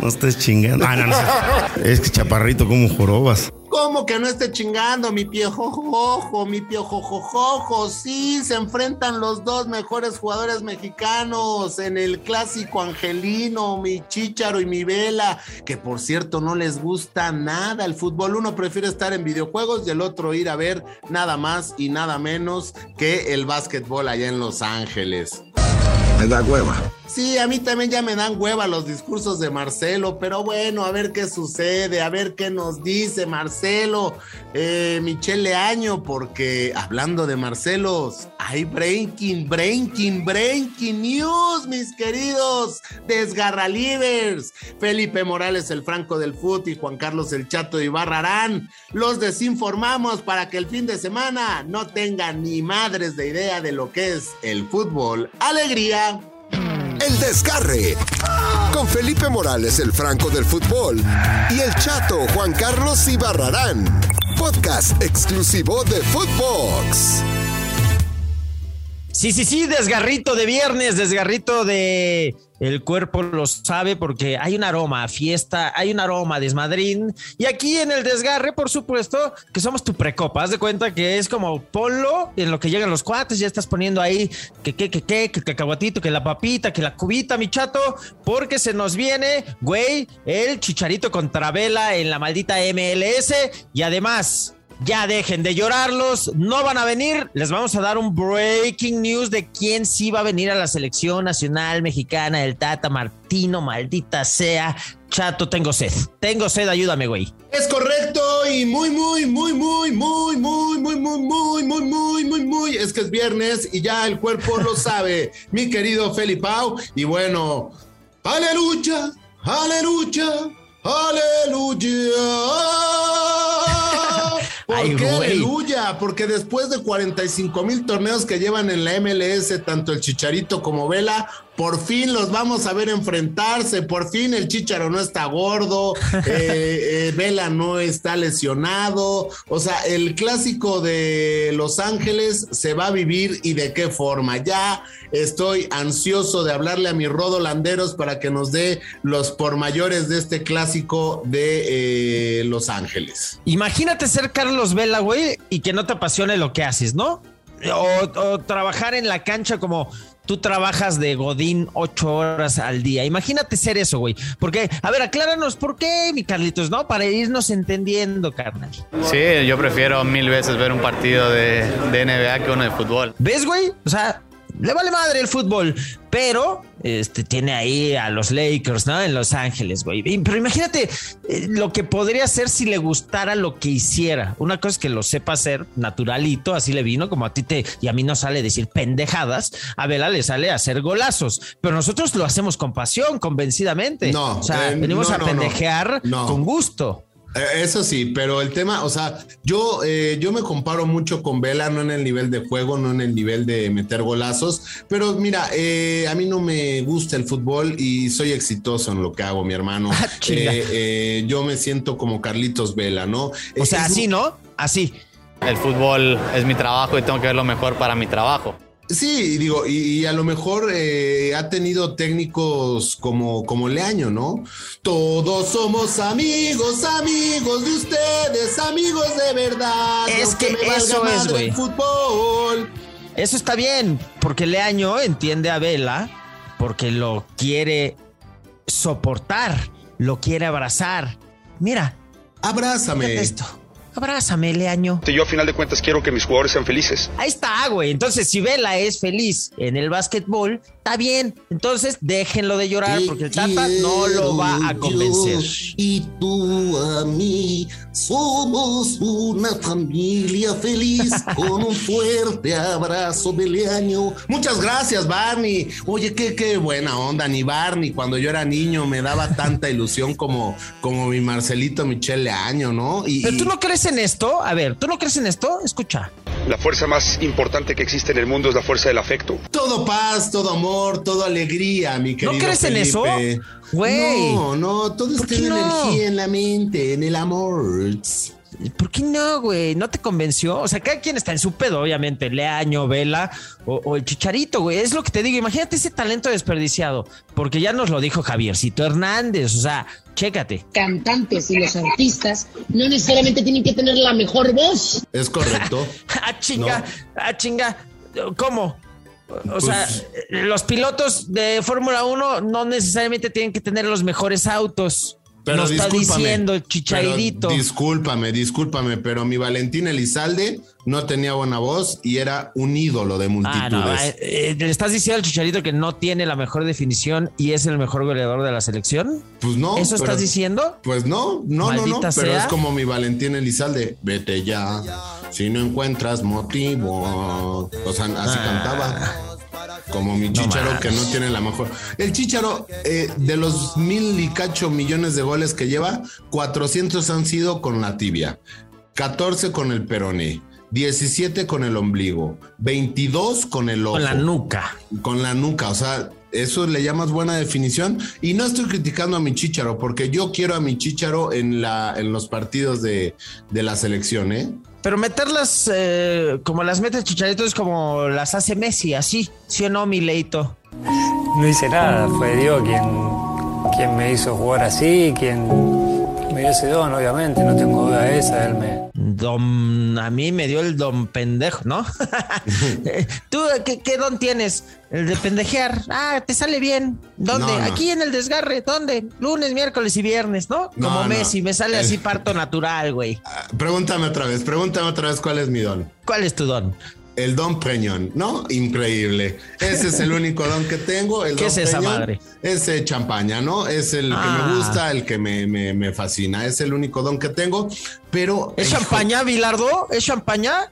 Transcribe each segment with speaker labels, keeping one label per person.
Speaker 1: No estés chingando. Ah, no, no. Es que chaparrito como jorobas.
Speaker 2: ¿Cómo que no esté chingando, mi piojojojo, mi piojojojo? Sí, se enfrentan los dos mejores jugadores mexicanos en el clásico angelino, mi Chicharo y mi Vela, que por cierto no les gusta nada el fútbol. Uno prefiere estar en videojuegos y el otro ir a ver nada más y nada menos que el básquetbol allá en Los Ángeles.
Speaker 3: Me da hueva.
Speaker 2: Sí, a mí también ya me dan hueva los discursos de Marcelo, pero bueno, a ver qué sucede, a ver qué nos dice Marcelo, eh, Michelle Año, porque hablando de Marcelos, hay breaking, breaking, breaking news, mis queridos desgarralivers. Felipe Morales, el Franco del Fut y Juan Carlos el Chato de Ibarrarán. Los desinformamos para que el fin de semana no tengan ni madres de idea de lo que es el fútbol. ¡Alegría!
Speaker 3: El Desgarre. Con Felipe Morales, el Franco del Fútbol. Y el Chato Juan Carlos Ibarrarán. Podcast exclusivo de Footbox.
Speaker 4: Sí, sí, sí, desgarrito de viernes, desgarrito de el cuerpo lo sabe porque hay un aroma a fiesta, hay un aroma a desmadrín. Y aquí en el desgarre, por supuesto, que somos tu precopa. Haz de cuenta que es como polo en lo que llegan los cuates. Ya estás poniendo ahí que, que, que, que, que cacahuatito, que la papita, que la cubita, mi chato, porque se nos viene, güey, el chicharito contra vela en la maldita MLS. Y además, ya dejen de llorarlos, no van a venir. Les vamos a dar un breaking news de quién sí va a venir a la selección nacional mexicana, el Tata Martino, maldita sea. Chato, tengo sed. Tengo sed, ayúdame, güey.
Speaker 2: Es correcto y muy, muy, muy, muy, muy, muy, muy, muy, muy, muy, muy, muy, muy. Es que es viernes y ya el cuerpo lo sabe, mi querido Felipao. Y bueno, aleluya, aleluya, aleluya. ¿Por
Speaker 4: Ay,
Speaker 2: qué aleluya? Porque después de 45 mil torneos que llevan en la MLS, tanto el Chicharito como Vela, por fin los vamos a ver enfrentarse. Por fin el Chicharo no está gordo, eh, eh, Vela no está lesionado. O sea, el clásico de Los Ángeles se va a vivir y de qué forma. Ya estoy ansioso de hablarle a mis rodolanderos para que nos dé los por mayores de este clásico de eh, Los Ángeles.
Speaker 4: Imagínate ser Carlos Vela, güey, y que no te apasione lo que haces, ¿no? O, o trabajar en la cancha como tú trabajas de Godín ocho horas al día. Imagínate ser eso, güey. Porque, a ver, acláranos por qué, mi Carlitos, ¿no? Para irnos entendiendo, carnal.
Speaker 5: Sí, yo prefiero mil veces ver un partido de, de NBA que uno de fútbol.
Speaker 4: ¿Ves, güey? O sea, le vale madre el fútbol, pero este tiene ahí a los Lakers, ¿no? En Los Ángeles, güey. Pero imagínate eh, lo que podría hacer si le gustara lo que hiciera. Una cosa es que lo sepa hacer naturalito, así le vino, como a ti te y a mí no sale decir pendejadas, a Vela le sale hacer golazos, pero nosotros lo hacemos con pasión, convencidamente.
Speaker 2: No,
Speaker 4: o sea,
Speaker 2: eh,
Speaker 4: venimos
Speaker 2: no,
Speaker 4: a
Speaker 2: no.
Speaker 4: pendejear
Speaker 2: No.
Speaker 4: con gusto.
Speaker 2: Eh, Eso sí, pero el tema, o sea, yo, eh, yo me comparo mucho con Vela, no en el nivel de juego, no en el nivel de meter golazos, pero mira, eh, a mí no me gusta el fútbol y soy exitoso en lo que hago, mi hermano.
Speaker 4: Ah.
Speaker 2: Eh, eh, yo me siento como Carlitos Vela, ¿no?
Speaker 4: O sea,
Speaker 2: Es-
Speaker 4: así, ¿no? Así.
Speaker 5: El fútbol es mi trabajo y tengo que ver lo mejor para mi trabajo.
Speaker 2: Sí, digo, y, y a lo mejor eh, ha tenido técnicos como, como Leaño, ¿no? Todos somos amigos, amigos de ustedes, amigos de verdad.
Speaker 4: Es que eso es, güey.
Speaker 2: el fútbol.
Speaker 4: Eso está bien, porque Leaño entiende a Vela porque lo quiere soportar, lo quiere abrazar. Mira,
Speaker 2: Abrázame.
Speaker 4: esto. Abrázame, Leaño.
Speaker 6: Yo a final de cuentas quiero que mis jugadores sean felices.
Speaker 4: Ahí está, güey. Entonces, si Vela es feliz en el básquetbol, está bien. Entonces, déjenlo de llorar porque el Tata no lo va a convencer.
Speaker 2: Y tú a mí somos una familia feliz con un fuerte abrazo de Leaño. Muchas gracias, Barney. Oye, qué, qué buena onda, ni Barney. Cuando yo era niño me daba tanta ilusión como, como mi Marcelito Michel Leaño, ¿no? Y,
Speaker 4: Pero tú no crees en esto. A ver, ¿tú no crees en esto? Escucha.
Speaker 6: La fuerza más importante que existe en el mundo es la fuerza del afecto.
Speaker 2: Todo paz, todo amor, todo alegría, mi querido.
Speaker 4: crees en eso? Güey.
Speaker 2: No, no, todo
Speaker 4: ¿Por
Speaker 2: está en
Speaker 4: no?
Speaker 2: energía, en la mente, en el amor.
Speaker 4: ¿Por qué no, güey? ¿No te convenció? O sea, cada quien está en su pedo, obviamente. Leaño, Vela o, o el Chicharito, güey. Es lo que te digo. Imagínate ese talento desperdiciado. Porque ya nos lo dijo Javiercito Hernández. O sea, chécate.
Speaker 7: cantantes y los artistas no necesariamente tienen que tener la mejor voz.
Speaker 2: Es correcto.
Speaker 4: ¡Ah, chinga!
Speaker 2: No.
Speaker 4: ¡Ah, chinga! ¿Cómo? O sea,
Speaker 2: Pues-
Speaker 4: los pilotos de Fórmula 1 no necesariamente tienen que tener los mejores autos.
Speaker 2: Pero
Speaker 4: Nos está diciendo Chicharito.
Speaker 2: Discúlpame, discúlpame, pero mi Valentín Elizalde no tenía buena voz y era un ídolo de
Speaker 4: Ah,
Speaker 2: multitudes.
Speaker 4: no, eh, eh, le estás diciendo al Chicharito que no tiene la mejor definición y es el mejor goleador de la selección.
Speaker 2: pues no.
Speaker 4: ¿Eso
Speaker 2: pero-
Speaker 4: estás diciendo?
Speaker 2: Pues no, no, no, no. Pero es como mi Valentín Elizalde. Vete ya. Si no encuentras motivo. O sea, así
Speaker 4: Ah.
Speaker 2: cantaba. Como mi chicharo que no tiene la mejor. El chicharo, eh, de los mil y cacho millones de goles que lleva, 400 han sido con la tibia, 14 con el peroné, 17 con el ombligo, 22 con el ojo
Speaker 4: Con la nuca.
Speaker 2: con la nuca, o sea, eso le llamas buena definición. Y no estoy criticando a mi chicharo, porque yo quiero a mi chicharo en, la, en los partidos de, de la selección, ¿eh?
Speaker 4: Pero meterlas eh, como las mete Chicharito es como las hace Messi, así. ¿Sí o no, mi leito?
Speaker 8: No hice nada, fue Dios quien, quien me hizo jugar así, quien me dio ese don, obviamente, no tengo duda de esa, él me...
Speaker 4: Don, a mí me dio el don pendejo, ¿no? ¿Tú ¿qué, qué don tienes? El de pendejear. Ah, te sale bien. ¿Dónde?
Speaker 2: No, no.
Speaker 4: Aquí en el desgarre. ¿Dónde? Lunes, miércoles y viernes, ¿no?
Speaker 2: No,
Speaker 4: Como
Speaker 2: no.
Speaker 4: Messi, me sale así parto natural, güey.
Speaker 2: Ah, Pregúntame otra vez, pregúntame otra vez cuál es mi don.
Speaker 4: ¿Cuál es tu don?
Speaker 2: El don Peñón, ¿no? Increíble. Ese es el único don que tengo. El
Speaker 4: ¿Qué
Speaker 2: don
Speaker 4: es esa madre?
Speaker 2: Es champaña, ¿no? Es el que
Speaker 4: Ah.
Speaker 2: me gusta, el que me, me- me fascina. Es el único don que tengo, pero...
Speaker 4: ¿Es
Speaker 2: hijo,
Speaker 4: champaña, Bilardo? ¿Es champaña?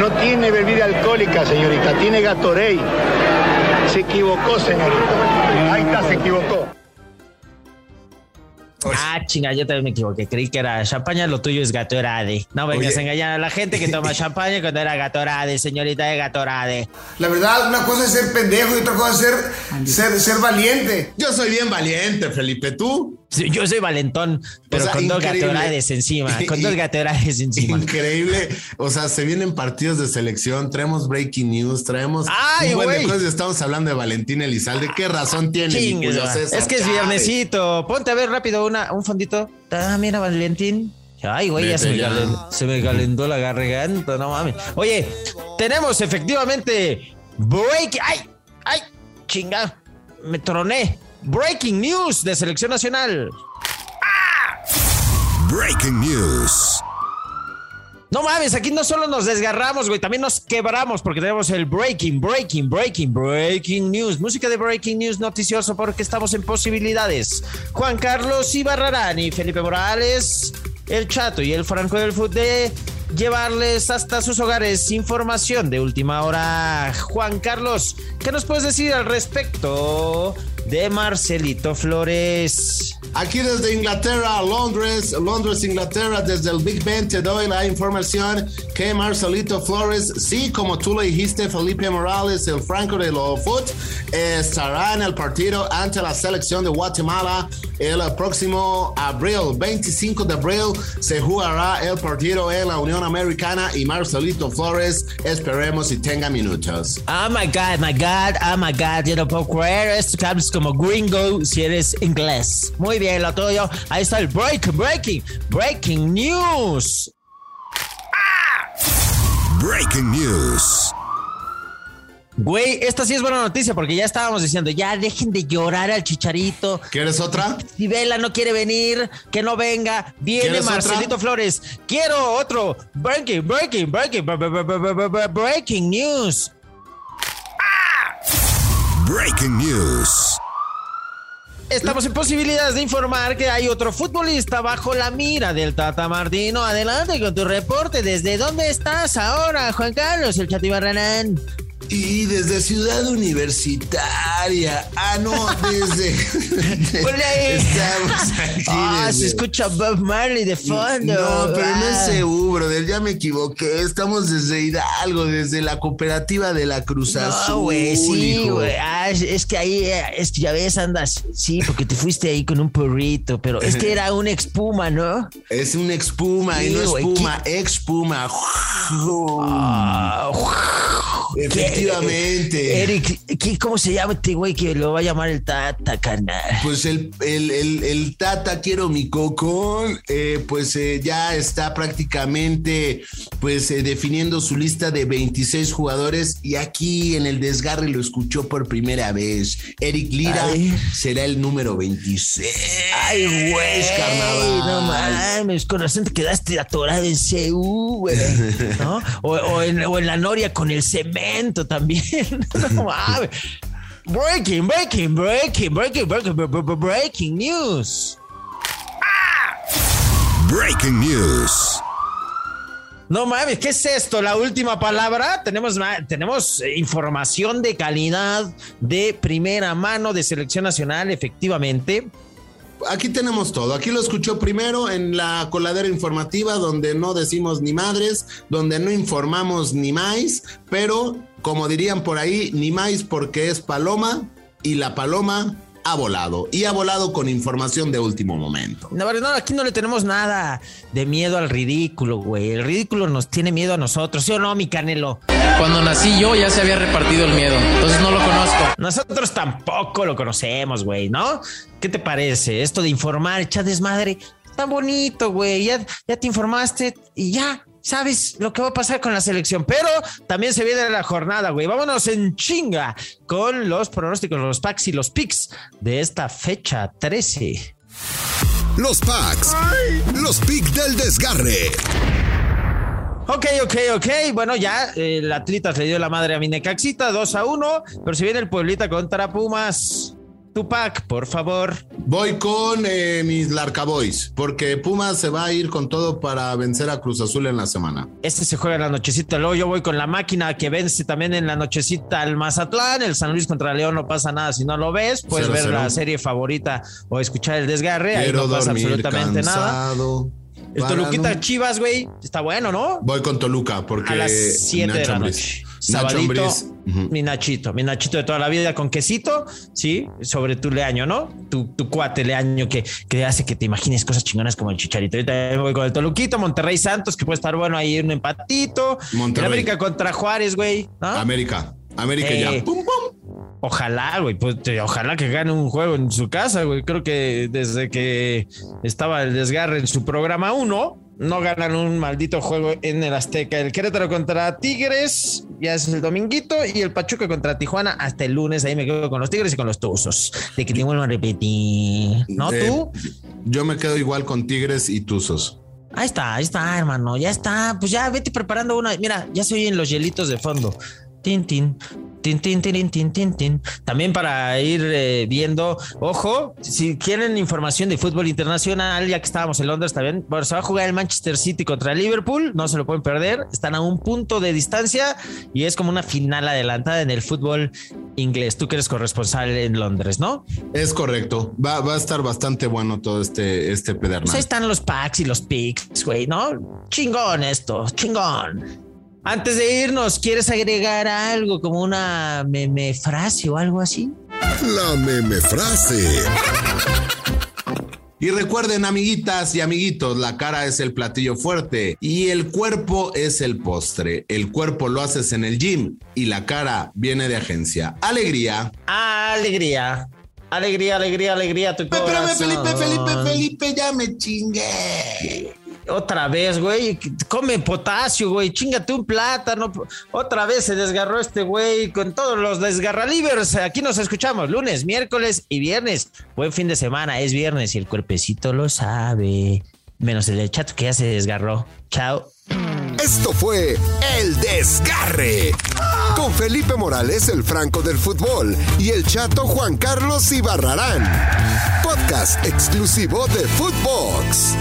Speaker 9: No tiene bebida alcohólica, señorita, tiene Gatorade. Se equivocó, señorita. Ahí está, se equivocó.
Speaker 4: Ah, chinga, yo también me equivoqué. Creí que era champaña, lo tuyo es Gatorade. No vengas a engañar a la gente que toma champaña cuando era Gatorade, señorita de Gatorade.
Speaker 10: La verdad, una cosa es ser pendejo y otra cosa es ser, ser, ser valiente.
Speaker 2: Yo soy bien valiente, Felipe. ¿Tú?
Speaker 4: Yo soy valentón, pero
Speaker 2: sea,
Speaker 4: con dos. Gatorades encima, con dos Gatorades encima.
Speaker 2: Increíble. O sea, se vienen partidos de selección, traemos breaking news, traemos
Speaker 4: Ay,
Speaker 2: un buen de
Speaker 4: güey.
Speaker 2: cosas. Estamos hablando de Valentín Elizalde. ¿Qué razón tiene?
Speaker 4: es que es viernesito. Ponte a ver rápido una, un fondito. Ah, mira, Valentín. Ay, güey, ya, se me,
Speaker 2: Vete ya.
Speaker 4: calen- se me calentó la garganta, no mames. Oye, tenemos efectivamente break. ¡Ay! ¡Ay! Chinga. Me troné. Breaking news de selección nacional.
Speaker 3: Breaking News.
Speaker 4: No mames, aquí no solo nos desgarramos, güey, también nos quebramos porque tenemos el breaking, breaking, breaking, breaking news. Música de breaking news noticioso porque estamos en posibilidades. Juan Carlos Ibarrarán y Felipe Morales, el Chato y el Franco del Fútbol de llevarles hasta sus hogares información de última hora. Juan Carlos, ¿qué nos puedes decir al respecto de Marcelito Flores?
Speaker 2: Aquí desde Inglaterra, Londres, Londres, Inglaterra, desde el Big Ben te doy la información que Marcelito Flores, sí, como tú le dijiste, Felipe Morales, el Franco de lo Foot, estará en el partido ante la selección de Guatemala el próximo abril, 25 de abril, se jugará el partido en la Unión Americana y Marcelito Flores, esperemos y tenga minutos.
Speaker 4: Oh my god, my god, oh my god, yo no puedo creer esto que como gringo si eres inglés. Muy bien, lo tuyo. Ahí está el break, breaking, breaking news.
Speaker 3: Breaking News.
Speaker 4: Güey, esta sí es buena noticia porque ya estábamos diciendo, ya dejen de llorar al chicharito.
Speaker 2: ¿Quieres otra?
Speaker 4: Si Vela no quiere venir, que no venga. Viene
Speaker 2: ¿Quieres
Speaker 4: Marcelito
Speaker 2: otra?
Speaker 4: Flores. Quiero otro. Breaking, breaking, breaking, bre- bre- bre- bre- bre- bre- breaking news.
Speaker 3: Breaking News.
Speaker 4: Estamos en posibilidades de informar que hay otro futbolista bajo la mira del Tata Martino. Adelante con tu reporte. ¿Desde dónde estás ahora, Juan Carlos, el Chato Ibarranán?
Speaker 2: Y desde Ciudad Universitaria. Ah, no, desde.
Speaker 4: Hola,
Speaker 2: Estamos aquí.
Speaker 4: Ah,
Speaker 2: desde-
Speaker 4: se escucha Bob Marley de fondo.
Speaker 2: No, pero no
Speaker 4: Ah.
Speaker 2: es CU, brother, ya me equivoqué. Estamos desde Hidalgo, desde la cooperativa de la Cruz Azul.
Speaker 4: No, güey, sí, güey. Ah, es, que ahí, eh, es que ya ves, andas, sí, porque te fuiste ahí con un porrito, pero es que era un expuma, ¿no?
Speaker 2: Es un expuma y no
Speaker 4: güey,
Speaker 2: espuma, expuma.
Speaker 4: Ah,
Speaker 2: Efectivamente.
Speaker 4: Eric, ¿qué- ¿cómo se llama este güey que lo va a llamar el Tata, carnal?
Speaker 2: Pues el, el, el, el Tata Quiero mi Cocón, eh, pues eh, ya está prácticamente pues eh, definiendo su lista de 26 jugadores y aquí en el desgarre lo escuchó por primera vez. Eric Lira
Speaker 4: Ay.
Speaker 2: será el número 26.
Speaker 4: Ay, güey,
Speaker 2: carnaval.
Speaker 4: no mames, con razón te quedaste atorado en CU, güey, ¿no? O, o en, o en la Noria con el cemento también, no mames. Breaking, breaking, breaking, breaking, breaking, bre- bre- breaking news.
Speaker 3: Breaking News.
Speaker 4: No mames, ¿qué es esto? La última palabra. Tenemos, tenemos eh, información de calidad de primera mano de selección nacional, efectivamente.
Speaker 2: Aquí tenemos todo. Aquí lo escuchó primero en la coladera informativa donde no decimos ni madres, donde no informamos ni más, pero como dirían por ahí, ni más porque es paloma y la paloma ha volado y ha volado con información de último momento.
Speaker 4: No, no, aquí no le tenemos nada de miedo al ridículo, güey. El ridículo nos tiene miedo a nosotros, ¿sí o no, mi Canelo?
Speaker 11: Cuando nací yo ya se había repartido el miedo, entonces no lo conozco.
Speaker 4: Nosotros tampoco lo conocemos, güey, ¿no? ¿Qué te parece? Esto de informar, echar desmadre, está bonito, güey. Ya, ya te informaste y ya sabes lo que va a pasar con la selección. Pero también se viene la jornada, güey. Vámonos en chinga con los pronósticos, los packs y los picks de esta fecha 13.
Speaker 3: Los packs. Los picks del desgarre.
Speaker 4: Ok, ok, ok. Bueno, ya eh, el Atlitas le dio la madre a mi Necaxita, 2 a 1. Pero si viene el Pueblita contra Pumas. Tupac, por favor.
Speaker 2: Voy con eh, mis Larcaboys, porque Pumas se va a ir con todo para vencer a Cruz Azul en la semana.
Speaker 4: Este se juega en la nochecita. Luego yo voy con la máquina que vence también en la nochecita al Mazatlán. El San Luis contra León no pasa nada si no lo ves. Puedes
Speaker 2: Cero,
Speaker 4: ver
Speaker 2: cero.
Speaker 4: la serie favorita o escuchar el desgarre. Ahí
Speaker 2: Quiero
Speaker 4: no pasa absolutamente nada.
Speaker 2: cansado.
Speaker 4: El
Speaker 2: para
Speaker 4: Toluquita
Speaker 2: no-
Speaker 4: Chivas, güey, está bueno, ¿no?
Speaker 2: Voy con Toluca porque
Speaker 4: A las 7 de la noche. Sabadito, mi Nachito, mi Nachito de toda la vida con quesito, sí, sobre tu leaño, ¿no? Tu, tu cuate leaño que, que hace que te imagines cosas chingonas como el chicharito. Ahorita me voy con el Toluquito, Monterrey Santos, que puede estar bueno ahí un empatito.
Speaker 2: Monterrey.
Speaker 4: América contra Juárez, güey, ¿no?
Speaker 2: América. América
Speaker 4: Eh,
Speaker 2: ya. Pum, pum.
Speaker 4: Ojalá, güey, pues ojalá que gane un juego en su casa, güey. Creo que desde que estaba el desgarre en su programa 1, no ganan un maldito juego en el Azteca. El Querétaro contra Tigres, ya es el dominguito, y el Pachuca contra Tijuana hasta el lunes. Ahí me quedo con los Tigres y con los Tuzos. De que te vuelvo a repetir. ¿No
Speaker 2: Eh,
Speaker 4: tú?
Speaker 2: Yo me quedo igual con Tigres y Tuzos.
Speaker 4: Ahí está, ahí está, hermano. Ya está. Pues ya vete preparando una. Mira, ya se oyen los hielitos de fondo. Tin, tin. Tin, tin, tin, tin, tin, tin. También para ir eh, viendo, ojo, si quieren información de fútbol internacional, ya que estábamos en Londres también, bueno, se va a jugar el Manchester City contra el Liverpool, no se lo pueden perder, están a un punto de distancia y es como una final adelantada en el fútbol inglés. Tú que eres corresponsal en Londres, ¿no?
Speaker 2: Es correcto. Va, va a estar bastante bueno todo este, este pedernal.
Speaker 4: Pues ahí están los packs y los picks, güey, ¿no? Chingón esto, chingón. Antes de irnos, ¿quieres agregar algo como una meme frase o algo así?
Speaker 3: La meme frase.
Speaker 2: Y recuerden, amiguitas y amiguitos, la cara es el platillo fuerte y el cuerpo es el postre. El cuerpo lo haces en el gym y la cara viene de agencia. Alegría.
Speaker 4: Alegría. Alegría, alegría, alegría. Tu
Speaker 2: Espérame. Felipe, Felipe, Felipe, ya me chingué.
Speaker 4: Otra vez, güey. Come potasio, güey. Chingate un plátano. Otra vez se desgarró este güey con todos los desgarralivers. Aquí nos escuchamos lunes, miércoles y viernes. Buen fin de semana. Es viernes y el cuerpecito lo sabe. Menos el del chato que ya se desgarró. Chao.
Speaker 3: Esto fue El Desgarre. Con Felipe Morales, el Franco del Fútbol, y el chato Juan Carlos Ibarrarán. Podcast exclusivo de Footbox.